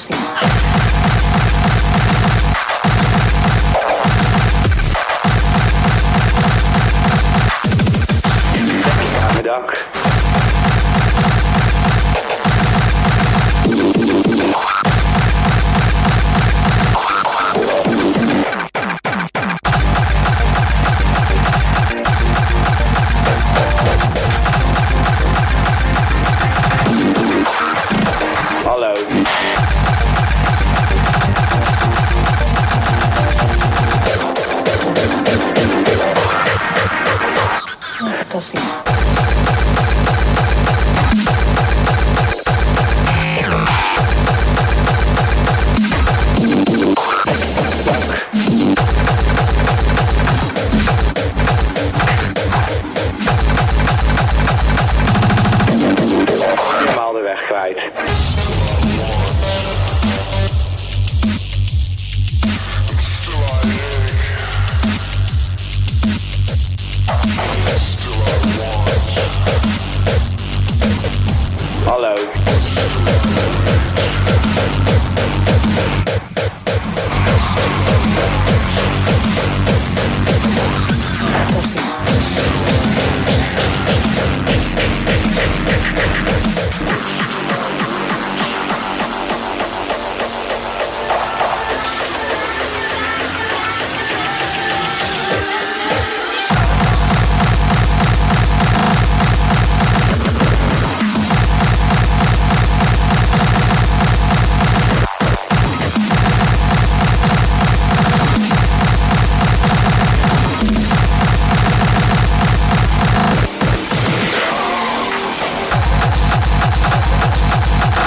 próxima. Helemaal Yeah.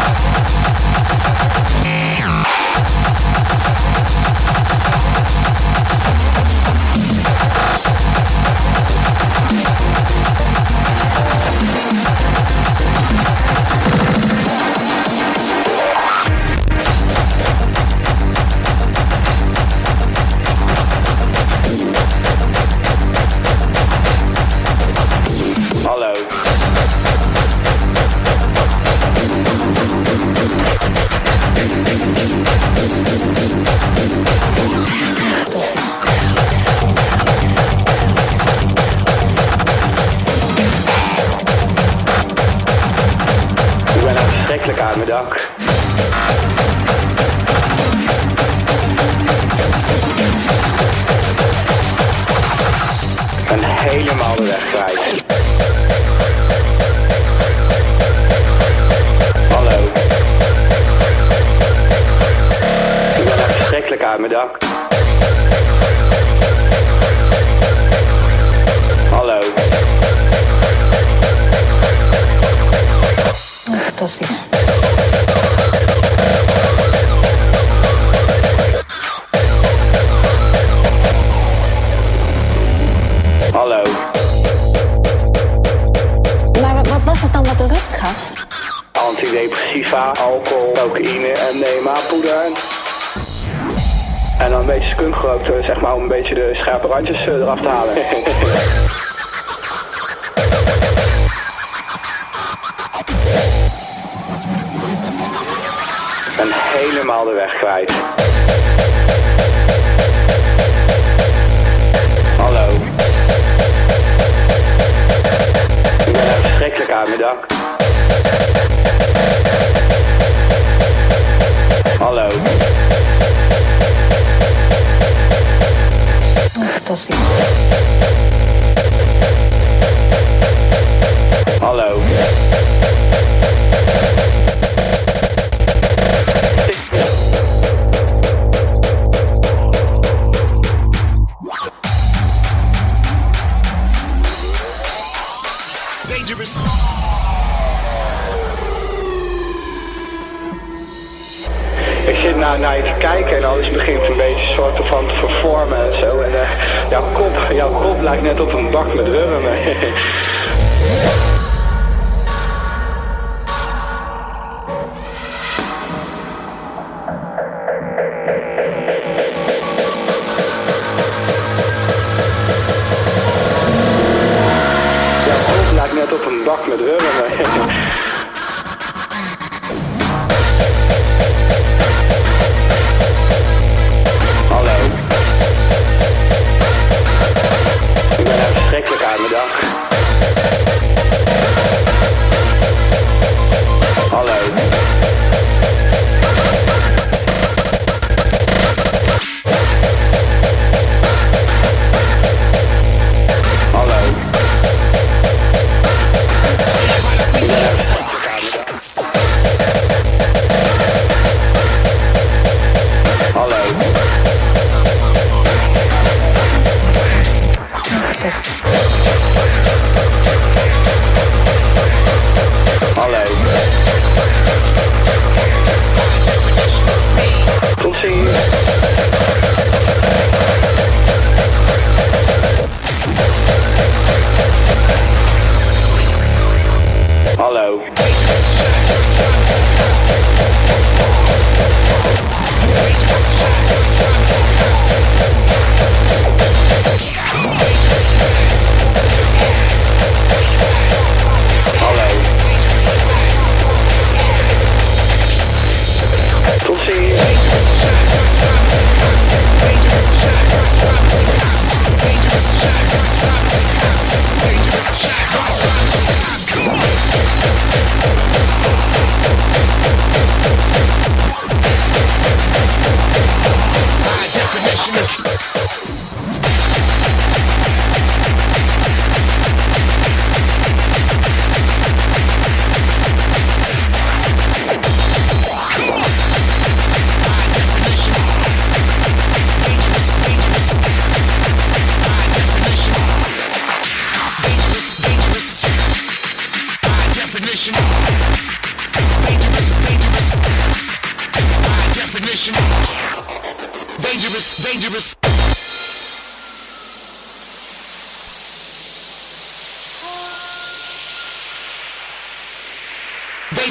Dak. Hallo. Fantastisch. Hallo. Maar wat, wat was het dan wat de rust gaf? Antidepressiva, alcohol, cocaïne, MDMA-poeder. En dan een beetje skunk gerookt, eh, zeg maar, om een beetje de scherpe randjes eh, eraf te halen. Ben helemaal de weg kwijt. Hallo. Ik ben.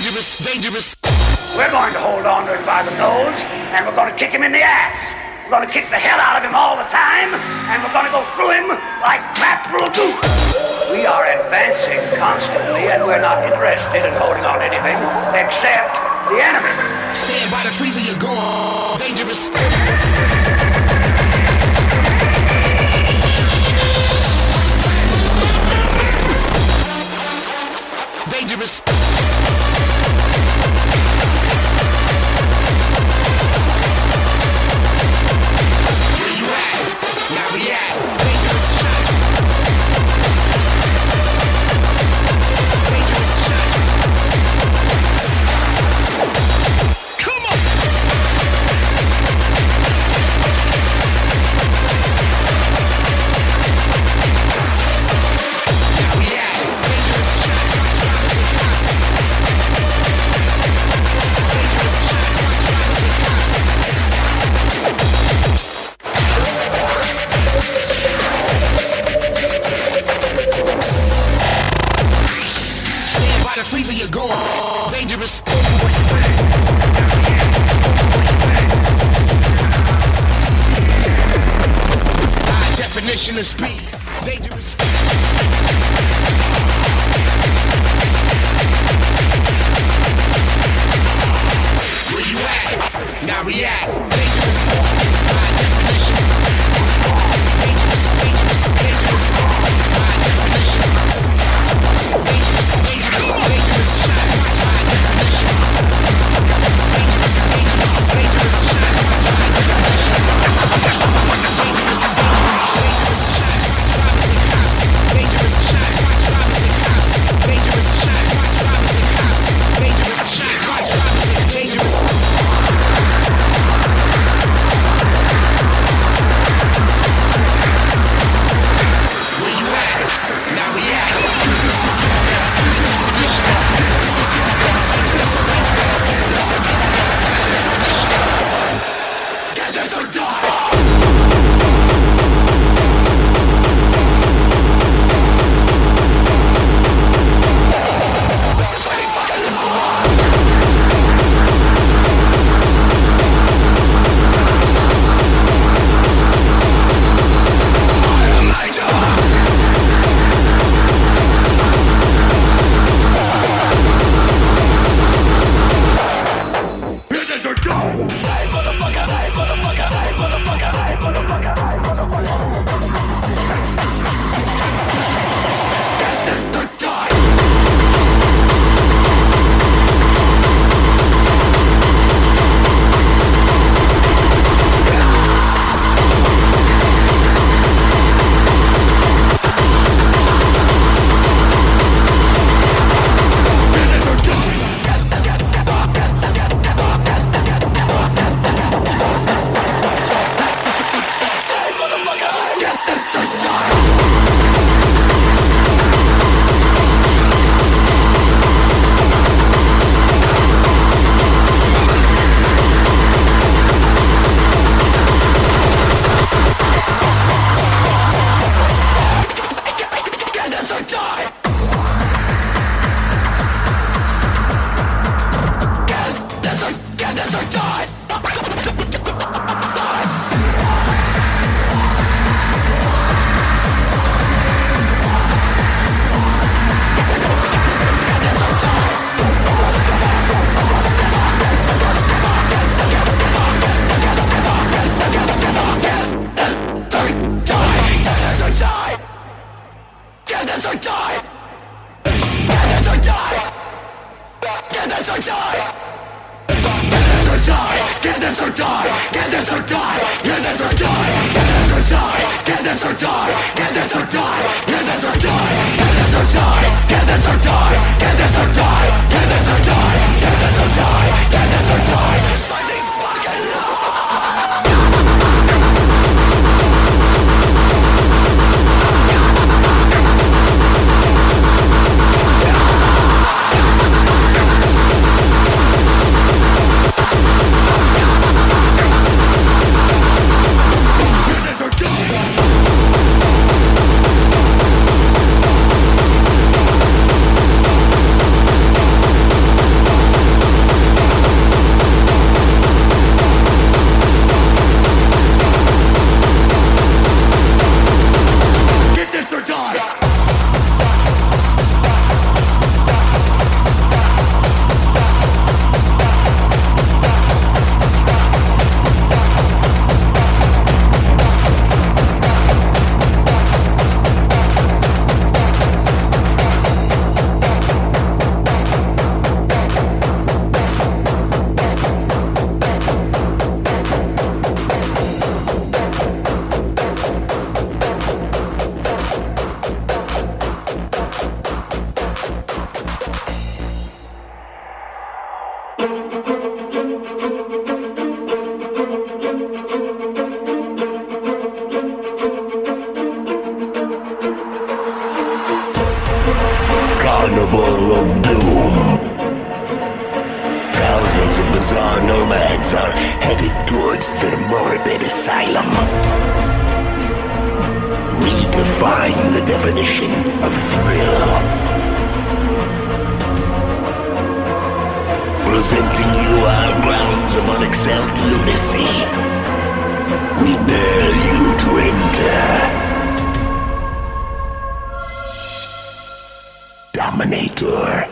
Dangerous, dangerous. We're going to hold on to him by the nose, and we're going to kick him in the ass. We're going to kick the hell out of him all the time, and we're going to go through him like crap through a goose. We are advancing constantly, and we're not interested in holding on to anything except the enemy. Stand by the freezer, you're gone. Dangerous. Carnival of Doom. Thousands of bizarre nomads are headed towards their morbid asylum. Redefine the definition of thrill. Presenting you our grounds of unexcelled lunacy. We dare you to enter. Dominator.